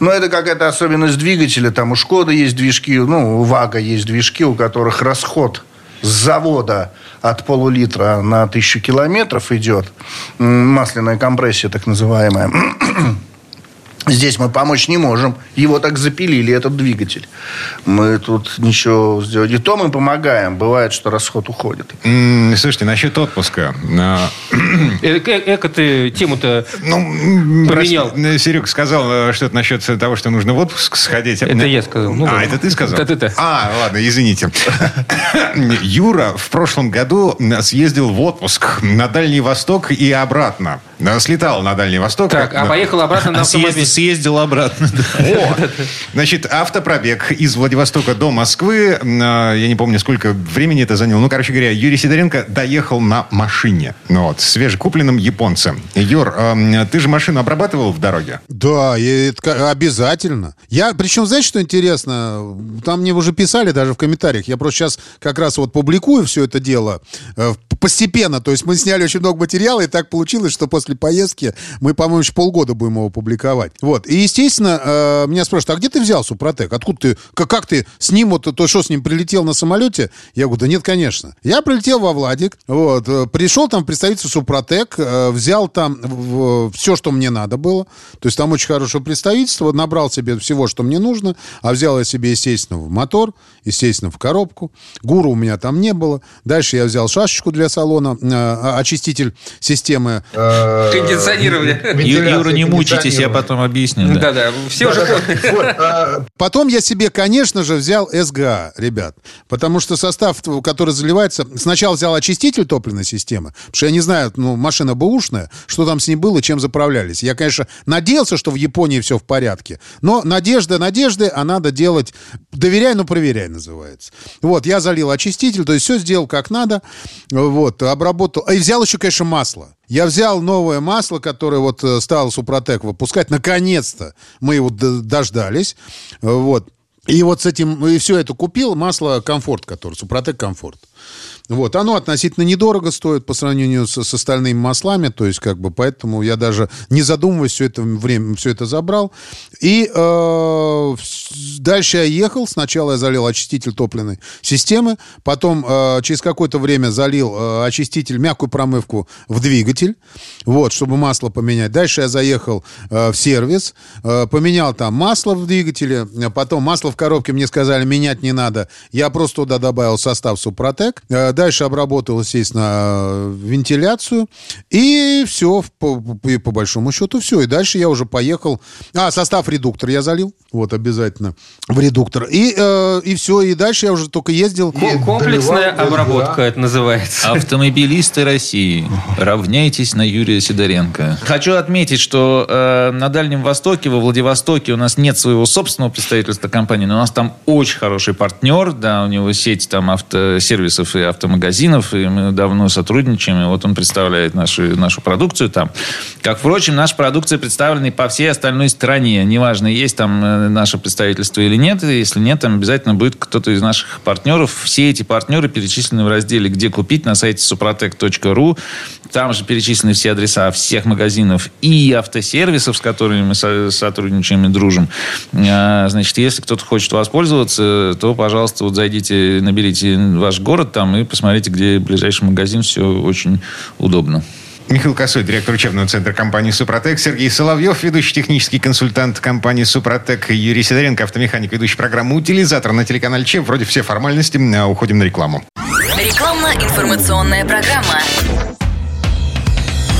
Но это какая-то особенность двигателя. Там у Шкоды есть движки движки, ну, у ВАГа есть движки, у которых расход с завода от полулитра на тысячу километров идет. Масляная компрессия, так называемая. Здесь мы помочь не можем. Его так запилили, этот двигатель. Мы тут ничего сделать. И то мы помогаем. Бывает, что расход уходит. М, Слушайте, насчет отпуска. А, Э, э, Эко ты тему-то... Ну, Поменял. Серега сказал э, что-то насчет того, что нужно в отпуск сходить. Это я сказал. Ну, а, ладно. это ты сказал? Да-да-да. А, ладно, извините. Юра в прошлом году съездил в отпуск на Дальний Восток и обратно. Э, Слетал на Дальний Восток. Так, а поехал обратно на автомобиле. Съездил обратно. О! Значит, автопробег из Владивостока до Москвы. э, Я не помню, сколько времени это заняло. Ну, короче говоря, Юрий Сидоренко доехал на машине. Ну, вот, свежекупленным японцем. Юр, ты же машину обрабатывал в дороге? Да, обязательно. Я, причем, знаете, что интересно? Там мне уже писали даже в комментариях. Я просто сейчас как раз вот публикую все это дело э, постепенно. То есть мы сняли очень много материала, и так получилось, что после поездки мы, по-моему, еще полгода будем его публиковать. Вот. И, естественно, э, меня спрашивают, а где ты взял Супротек? Откуда ты, как, как ты с ним, вот, то что, с ним прилетел на самолете? Я говорю, да нет, конечно. Я прилетел во Владик, вот, э, пришел там в представительство Супротек, э, взял там все, что мне надо было. То есть там очень хорошее представительство, набрал себе всего, что мне нужно, а взял я себе, естественно, в мотор, естественно, в коробку. Гуру у меня там не было. Дальше я взял шашечку для салона, э, очиститель системы Кондиционирование. Юра, не мучайтесь, я потом объясню. Да. Да-да, все уже. Вот, а, Потом я себе, конечно же, взял СГА, ребят. Потому что состав, который заливается... Сначала взял очиститель топливной системы. Потому что я не знаю, ну, машина бэушная, что там с ней было, чем заправлялись. Я, конечно, надеялся, что в Японии все в порядке. Но надежда надежды, а надо делать... Доверяй, но проверяй, называется. Вот, я залил очиститель, то есть все сделал как надо. Вот, обработал. И взял еще, конечно, масло. Я взял новое масло, которое вот э, стал Супротек выпускать. Наконец-то мы его дождались. Вот. И вот с этим, и все это купил, масло Комфорт, которое, Супротек Комфорт. Вот, оно относительно недорого стоит по сравнению с, с остальными маслами, то есть как бы поэтому я даже не задумываясь все это время, все это забрал. И э, дальше я ехал, сначала я залил очиститель топливной системы, потом э, через какое-то время залил э, очиститель, мягкую промывку в двигатель, вот, чтобы масло поменять. Дальше я заехал э, в сервис, э, поменял там масло в двигателе, э, потом масло в коробке мне сказали менять не надо, я просто туда добавил состав Супротек, Э, дальше обработал, естественно, вентиляцию, и все, по, по- по большому счету все. И дальше я уже поехал, а, состав редуктор я залил, вот, обязательно, в редуктор, и, э, и все, и дальше я уже только ездил. Ко- Комплексная доливал, обработка да. это называется. Автомобилисты России, равняйтесь на Юрия Сидоренко. Хочу отметить, что э, на Дальнем Востоке, во Владивостоке у нас нет своего собственного представительства компании, но у нас там очень хороший партнер, да, у него сеть там автосервисов и автомагазинов, и мы давно сотрудничаем, и вот он представляет нашу, нашу продукцию там. Как, впрочем, наша продукция представлена и по всей остальной стране. Неважно, есть там э, наше представительство или нет, если нет, там обязательно будет кто-то из наших партнеров. Все эти партнеры перечислены в разделе «Где купить» на сайте suprotec.ru. Там же перечислены все адреса всех магазинов и автосервисов, с которыми мы со- сотрудничаем и дружим. А, Значит, если кто-то хочет воспользоваться, то, пожалуйста, вот зайдите, наберите ваш город там и посмотрите, где ближайший магазин. Все очень удобно. Михаил Косой, директор учебного центра компании «Супротек», Сергей Соловьев, ведущий технический консультант компании «Супротек», Юрий Сидоренко, автомеханик, ведущий программы «Утилизатор» на телеканале ЧЕП. Вроде все формальности, а уходим на рекламу. Рекламно-информационная программа.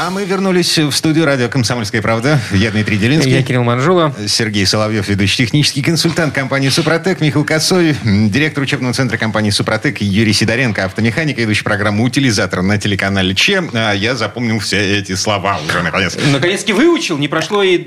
А мы вернулись в студию радио «Комсомольская правда». Я Дмитрий Делинский. Я Кирилл Манжула. Сергей Соловьев, ведущий технический консультант компании «Супротек», Михаил Косой, директор учебного центра компании «Супротек», Юрий Сидоренко, автомеханик, ведущий программу «Утилизатор» на телеканале ЧЕ. А я запомнил все эти слова уже, наконец. Наконец-таки выучил. Не прошло и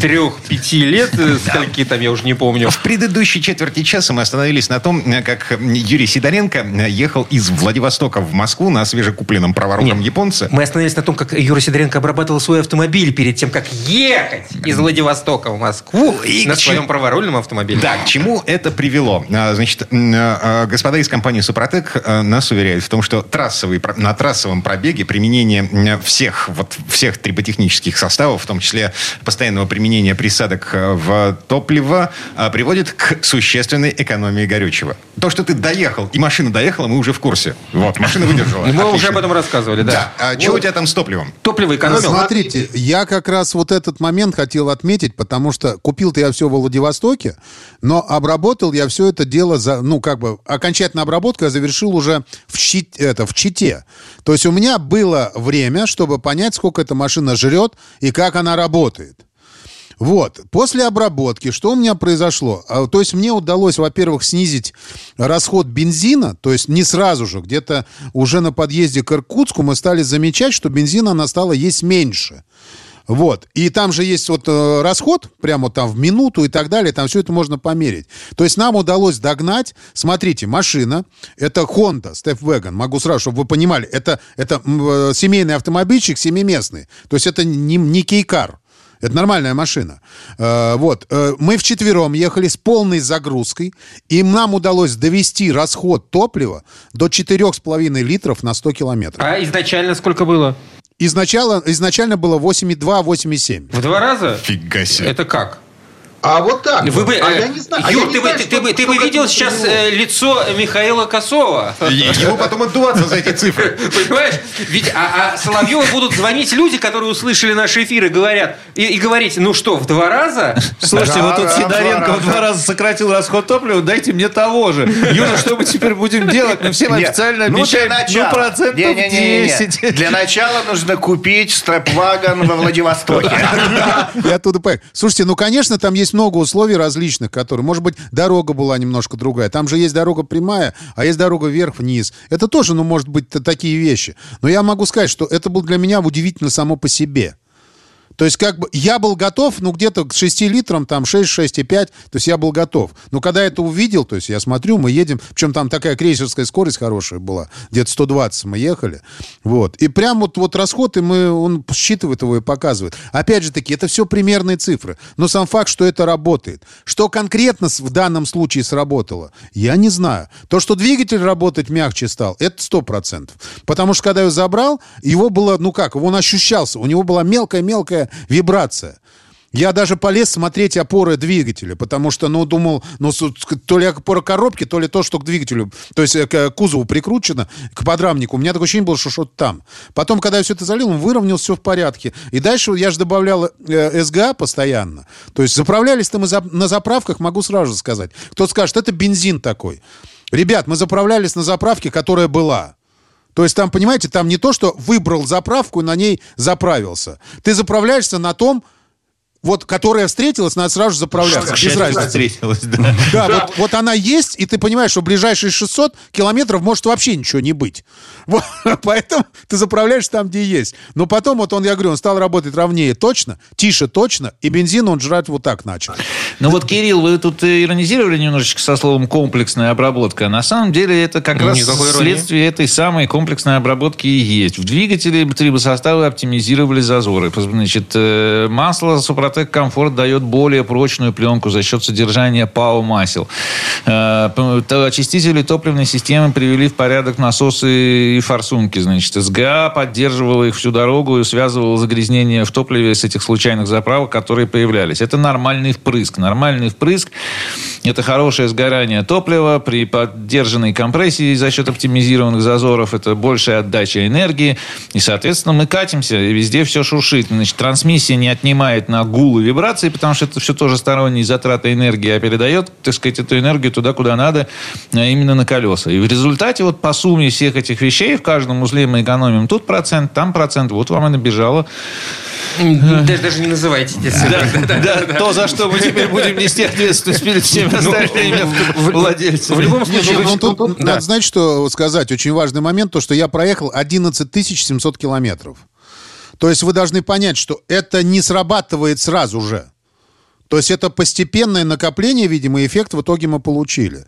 трех-пяти лет. э, Скольки там, я уже не помню. В предыдущей четверти часа мы остановились на том, э, как Юрий Сидоренко э, ехал из Владивостока в Москву на свежекупленном праворуком японце. Мы остановились на том, как Юра Сидоренко обрабатывал свой автомобиль перед тем, как ехать из Владивостока в Москву И на своем чему- праворульном автомобиле. Да, к чему это привело? А, Значит, м, а, господа из компании «Супротек» а, нас уверяют в том, что трассовый, на трассовом пробеге применение всех, вот, всех триботехнических составов, в том числе постоянного применения присадок а, в топливо, а, приводит к существенной экономии горючего. То, что ты доехал, и машина доехала, мы уже в курсе. Вот, машина выдержала. Мы уже об этом рассказывали, да. Да. А что у тебя там с топливом? Топливо экономил. Смотрите, я как раз вот этот момент хотел отметить, потому что купил-то я все во Владивостоке, но обработал я все это дело за, ну, как бы, окончательная обработка я завершил уже в, Чит- это, в Чите. То есть у меня было время, чтобы понять, сколько эта машина жрет и как она работает. Вот, после обработки, что у меня произошло? А, То есть мне удалось, во-первых, снизить расход бензина, то есть не сразу же, где-то уже на подъезде к Иркутску мы стали замечать, что бензина она стала есть меньше. Вот. И там же есть вот э, расход, прямо там в минуту и так далее, там все это можно померить. То есть нам удалось догнать, смотрите, машина, это Honda Stepwagon, могу сразу, чтобы вы понимали, это, это э, семейный автомобильчик семиместный, то есть это не, не кейкар. Это нормальная машина. Э, вот. Э, мы вчетвером ехали с полной загрузкой, и нам удалось довести расход топлива до 4,5 литров на 100 километров. А изначально сколько было? Изначально, изначально было 8,2-8,7. В два раза? Фига себе. Это как? А вот так. Вы бы, а э, я не знаю. а Юр, я не ты, бы, знаю, ты, что- ты бы, ты что бы видел сейчас э, лицо Михаила Косова. Ему потом отдуваться за эти цифры. Понимаешь? Ведь а, а Соловьеву будут звонить люди, которые услышали наш эфир и говорят, и, и говорить, ну что, в два раза? Слушайте, вот тут Сидоренко в два раза сократил расход топлива, дайте мне того же. Юра, что мы теперь будем делать? Мы всем официально ну, обещаем, ну, процентов Не-не-не-не. 10. Для начала нужно купить стрэпвагон во Владивостоке. И оттуда поехали. Слушайте, ну, конечно, там есть много условий различных, которые... Может быть, дорога была немножко другая. Там же есть дорога прямая, а есть дорога вверх-вниз. Это тоже, ну, может быть, такие вещи. Но я могу сказать, что это было для меня удивительно само по себе. То есть, как бы, я был готов, ну, где-то к 6 литрам, там, 6, 6,5, то есть я был готов. Но когда это увидел, то есть я смотрю, мы едем, причем там такая крейсерская скорость хорошая была, где-то 120 мы ехали, вот. И прям вот, вот расход, и мы, он считывает его и показывает. Опять же таки, это все примерные цифры. Но сам факт, что это работает. Что конкретно в данном случае сработало, я не знаю. То, что двигатель работать мягче стал, это 100%. Потому что, когда я его забрал, его было, ну как, он ощущался, у него была мелкая-мелкая вибрация. Я даже полез смотреть опоры двигателя, потому что, ну, думал, ну, то ли опора коробки, то ли то, что к двигателю, то есть э, к кузову прикручено, к подрамнику. У меня такое ощущение было, что что-то там. Потом, когда я все это залил, он выровнялся, все в порядке. И дальше я же добавлял э, СГА постоянно. То есть заправлялись-то за- на заправках, могу сразу сказать. Кто скажет, это бензин такой. Ребят, мы заправлялись на заправке, которая была. То есть там, понимаете, там не то, что выбрал заправку и на ней заправился. Ты заправляешься на том, вот, которая встретилась, надо сразу же заправляться. Без разницы. встретилась, да. Да, Вот, вот она есть, и ты понимаешь, что в ближайшие 600 километров может вообще ничего не быть. Вот, поэтому ты заправляешься там, где есть. Но потом, вот он, я говорю, он стал работать ровнее точно, тише точно, и бензин он жрать вот так начал. Ну вот, Кирилл, вы тут иронизировали немножечко со словом комплексная обработка. На самом деле это как Ну, раз следствие этой самой комплексной обработки и есть. В двигателе трибосоставы оптимизировали зазоры. Значит, э, масло Супротек Комфорт дает более прочную пленку за счет содержания ПАО масел. Э, Очистители топливной системы привели в порядок насосы и форсунки. Значит, СГА поддерживала их всю дорогу и связывала загрязнение в топливе с этих случайных заправок, которые появлялись. Это нормальный впрыск. Нормальный впрыск – это хорошее сгорание топлива при поддержанной компрессии за счет оптимизированных зазоров. Это большая отдача энергии. И, соответственно, мы катимся, и везде все шуршит. Значит, трансмиссия не отнимает на гул и вибрации, потому что это все тоже сторонние затраты энергии, а передает, так сказать, эту энергию туда, куда надо, а именно на колеса. И в результате вот по сумме всех этих вещей в каждом узле мы экономим тут процент, там процент. Вот вам и набежало. Даже, даже не называйте эти цифры. Да, то, за что мы теперь будем нести ответственность перед всеми остальными владельцами. В любом Нет, случае, ну, вы- тут, тут да. надо знать, что сказать. Очень важный момент, то, что я проехал 11 700 километров. То есть вы должны понять, что это не срабатывает сразу же. То есть это постепенное накопление, видимо, эффект в итоге мы получили.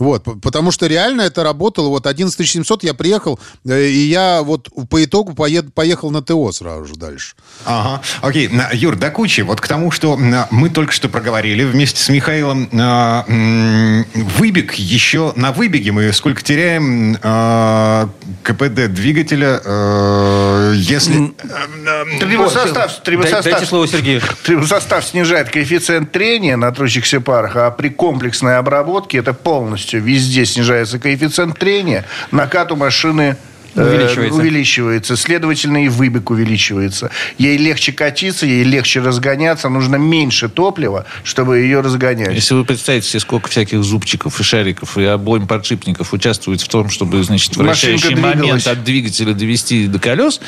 Вот, потому что реально это работало. Вот 11 700 я приехал, э, и я вот по итогу поед- поехал на ТО сразу же дальше. Ага. Окей. Юр, до кучи. Вот к тому, что мы только что проговорили вместе с Михаилом. м, Выбег еще на выбеге мы сколько теряем а, КПД двигателя, э, если... Трибосостав, трибосостав, Дайте слово Сергею. трибосостав снижает коэффициент трения на трущихся парах, а при комплексной обработке это полностью везде снижается коэффициент трения, накат у машины Увеличивается. увеличивается. Следовательно, и выбег увеличивается. Ей легче катиться, ей легче разгоняться. Нужно меньше топлива, чтобы ее разгонять. Если вы представите себе, сколько всяких зубчиков и шариков и обоим подшипников участвует в том, чтобы, значит, вращающий момент от двигателя довести до колес,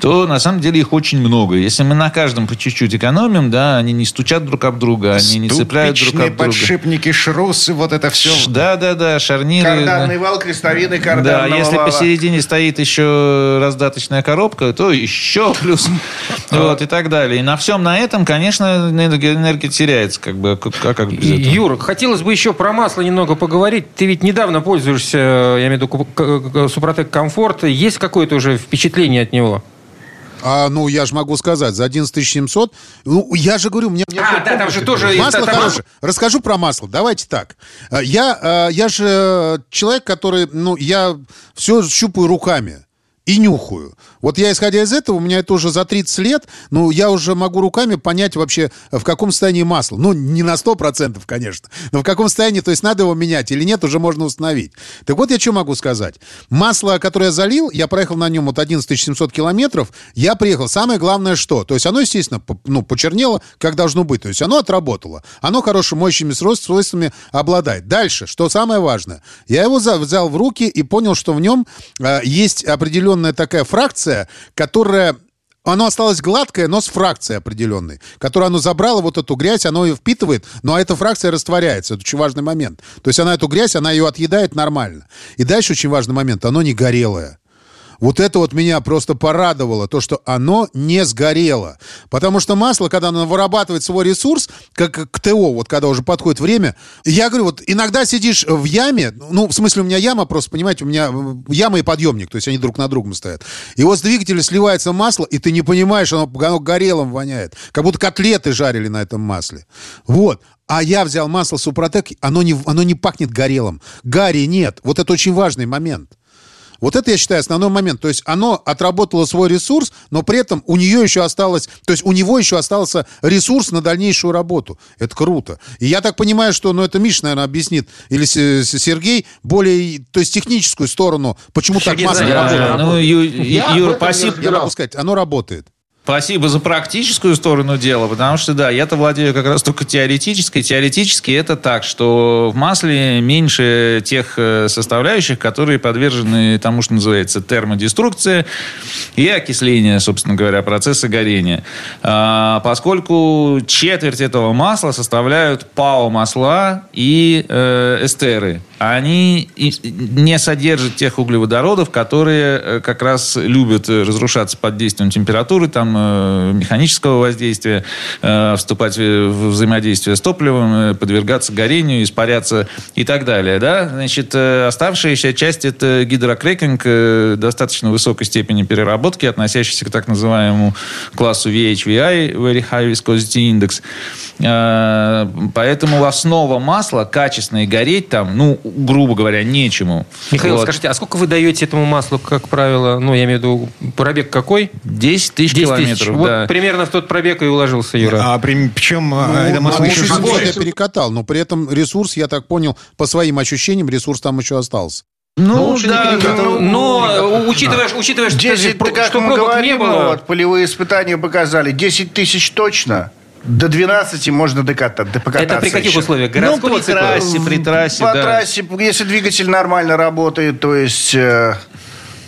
то на самом деле их очень много. Если мы на каждом по чуть-чуть экономим, да, они не стучат друг об друга, они не цепляют друг об друга. подшипники, шрусы, вот это все. Да, да, да, шарниры. Карданный вал, крестовины Да, карданного если вала. посередине стоит еще раздаточная коробка, то еще плюс. Вот, и так далее. И на всем на этом, конечно, энергия, теряется. Как бы, как, а как без этого? Юр, хотелось бы еще про масло немного поговорить. Ты ведь недавно пользуешься, я имею в виду, Супротек Комфорт. Есть какое-то уже впечатление от него? А, ну, я же могу сказать, за 11 700... Ну, я же говорю, мне... мне А, да, там же тоже... Масло там- хорошее. Расскажу про масло. Давайте так. А, Я, а, я же э, человек, который... Ну, я все щупаю руками и нюхаю. Вот я, исходя из этого, у меня это уже за 30 лет, ну, я уже могу руками понять вообще, в каком состоянии масло. Ну, не на 100%, конечно, но в каком состоянии, то есть надо его менять или нет, уже можно установить. Так вот, я что могу сказать. Масло, которое я залил, я проехал на нем вот 11 700 километров, я приехал. Самое главное, что? То есть оно, естественно, ну, почернело, как должно быть. То есть оно отработало. Оно хорошими моющими свойств- свойствами обладает. Дальше, что самое важное. Я его взял в руки и понял, что в нем э, есть определенная такая фракция, которая оно осталось гладкое, но с фракцией определенной, которую оно забрало, вот эту грязь, оно ее впитывает, но эта фракция растворяется. Это очень важный момент. То есть она эту грязь, она ее отъедает нормально. И дальше очень важный момент, оно не горелое. Вот это вот меня просто порадовало, то, что оно не сгорело. Потому что масло, когда оно вырабатывает свой ресурс, как к ТО, вот когда уже подходит время, я говорю, вот иногда сидишь в яме, ну, в смысле, у меня яма просто, понимаете, у меня э, яма и подъемник, то есть они друг на другом стоят. И вот с двигателя сливается масло, и ты не понимаешь, оно, оно горелым воняет. Как будто котлеты жарили на этом масле. Вот. А я взял масло Супротек, оно не, оно не пахнет горелым. Гари нет. Вот это очень важный момент. Вот это, я считаю, основной момент. То есть оно отработало свой ресурс, но при этом у нее еще осталось, то есть у него еще остался ресурс на дальнейшую работу. Это круто. И я так понимаю, что, ну, это Миша, наверное, объяснит, или Сергей, более, то есть техническую сторону, почему Сергей так масло знает, работает. Да, ну, Ю- Я Юр, не спасибо. Я могу сказать, оно работает. Спасибо за практическую сторону дела, потому что, да, я-то владею как раз только теоретической. Теоретически это так, что в масле меньше тех э, составляющих, которые подвержены тому, что называется термодеструкция и окисление, собственно говоря, процесса горения. А, поскольку четверть этого масла составляют ПАО-масла и э, эстеры. Они и- не содержат тех углеводородов, которые э, как раз любят э, разрушаться под действием температуры, там, э, механического воздействия, вступать в взаимодействие с топливом, подвергаться горению, испаряться и так далее. Да? Значит, оставшаяся часть – это гидрокрекинг достаточно высокой степени переработки, относящийся к так называемому классу VHVI, Very High Viscosity Index. Поэтому основа масла качественное гореть там, ну, грубо говоря, нечему. Михаил, Вот. скажите, а сколько вы даете этому маслу, как правило? Ну, я имею в виду, пробег какой? 10 тысяч 10 километров, тысяч. Вот да. примерно в тот пробег и уложился Юра. А при- причем а, это масло Ну, еще чуть-чуть живое. я перекатал, но при этом ресурс, я так понял, по своим ощущениям, ресурс там еще остался. Ну, лучше не да, это- Но, учитывая, учитывая что, 10, про- да как что мы говорим, не было... ну, вот, полевые испытания показали, 10 тысяч точно. До 12 можно докатать, да покататься Это при каких еще. условиях? Ну, Городского при цикла? трассе, при трассе, По да. трассе, если двигатель нормально работает, то есть...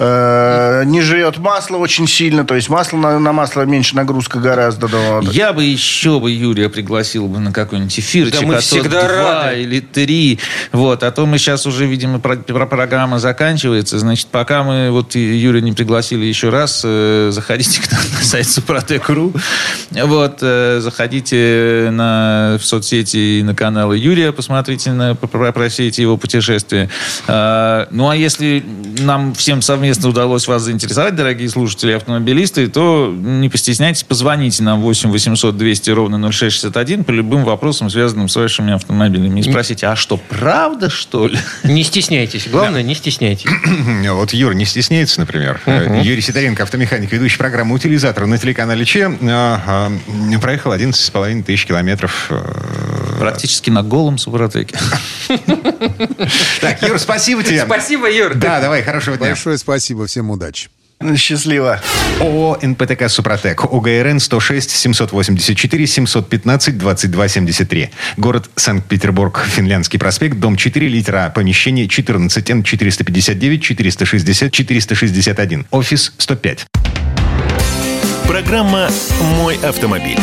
э, э, не жрет масло очень сильно, то есть масло на, на масло меньше нагрузка гораздо. Да, вот. Я бы еще бы Юрия пригласил бы на какой-нибудь эфирчик. Да мы а то всегда два рады. или три. Вот. А то мы сейчас уже, видимо, про- про- программа заканчивается. Значит, пока мы вот Юрия не пригласили еще раз, э, заходите к нам на сайт Супротек.ру. Вот. э, Заходите на, в соцсети и на каналы Юрия, посмотрите, на, про- просейте его путешествие. А, Ну, а если нам всем совместно удалось вас заинтересовать, дорогие слушатели и автомобилисты, то не постесняйтесь, позвоните нам 8 800 200 ровно 0661 по любым вопросам, связанным с вашими автомобилями. И спросите, а что, правда, что ли? Не стесняйтесь. Главное, не стесняйтесь. Вот Юра не стесняется, например. Э, Юрий Сидоренко, автомеханик, ведущий программы «Утилизатор» на телеканале Че, а, а, проехал 11,5 тысяч километров. э, Практически на голом Супротеке. Так, Юр, спасибо тебе. Спасибо, Юр. Да, давай, хорошего дня. Большое спасибо, всем удачи. Счастливо. ООО «НПТК Супротек». ОГРН 106 784 715 22 73. Город Санкт-Петербург. Финляндский проспект. Дом 4, литера. Помещение 14 Н 459 460 461. Офис 105. Программа «Мой автомобиль».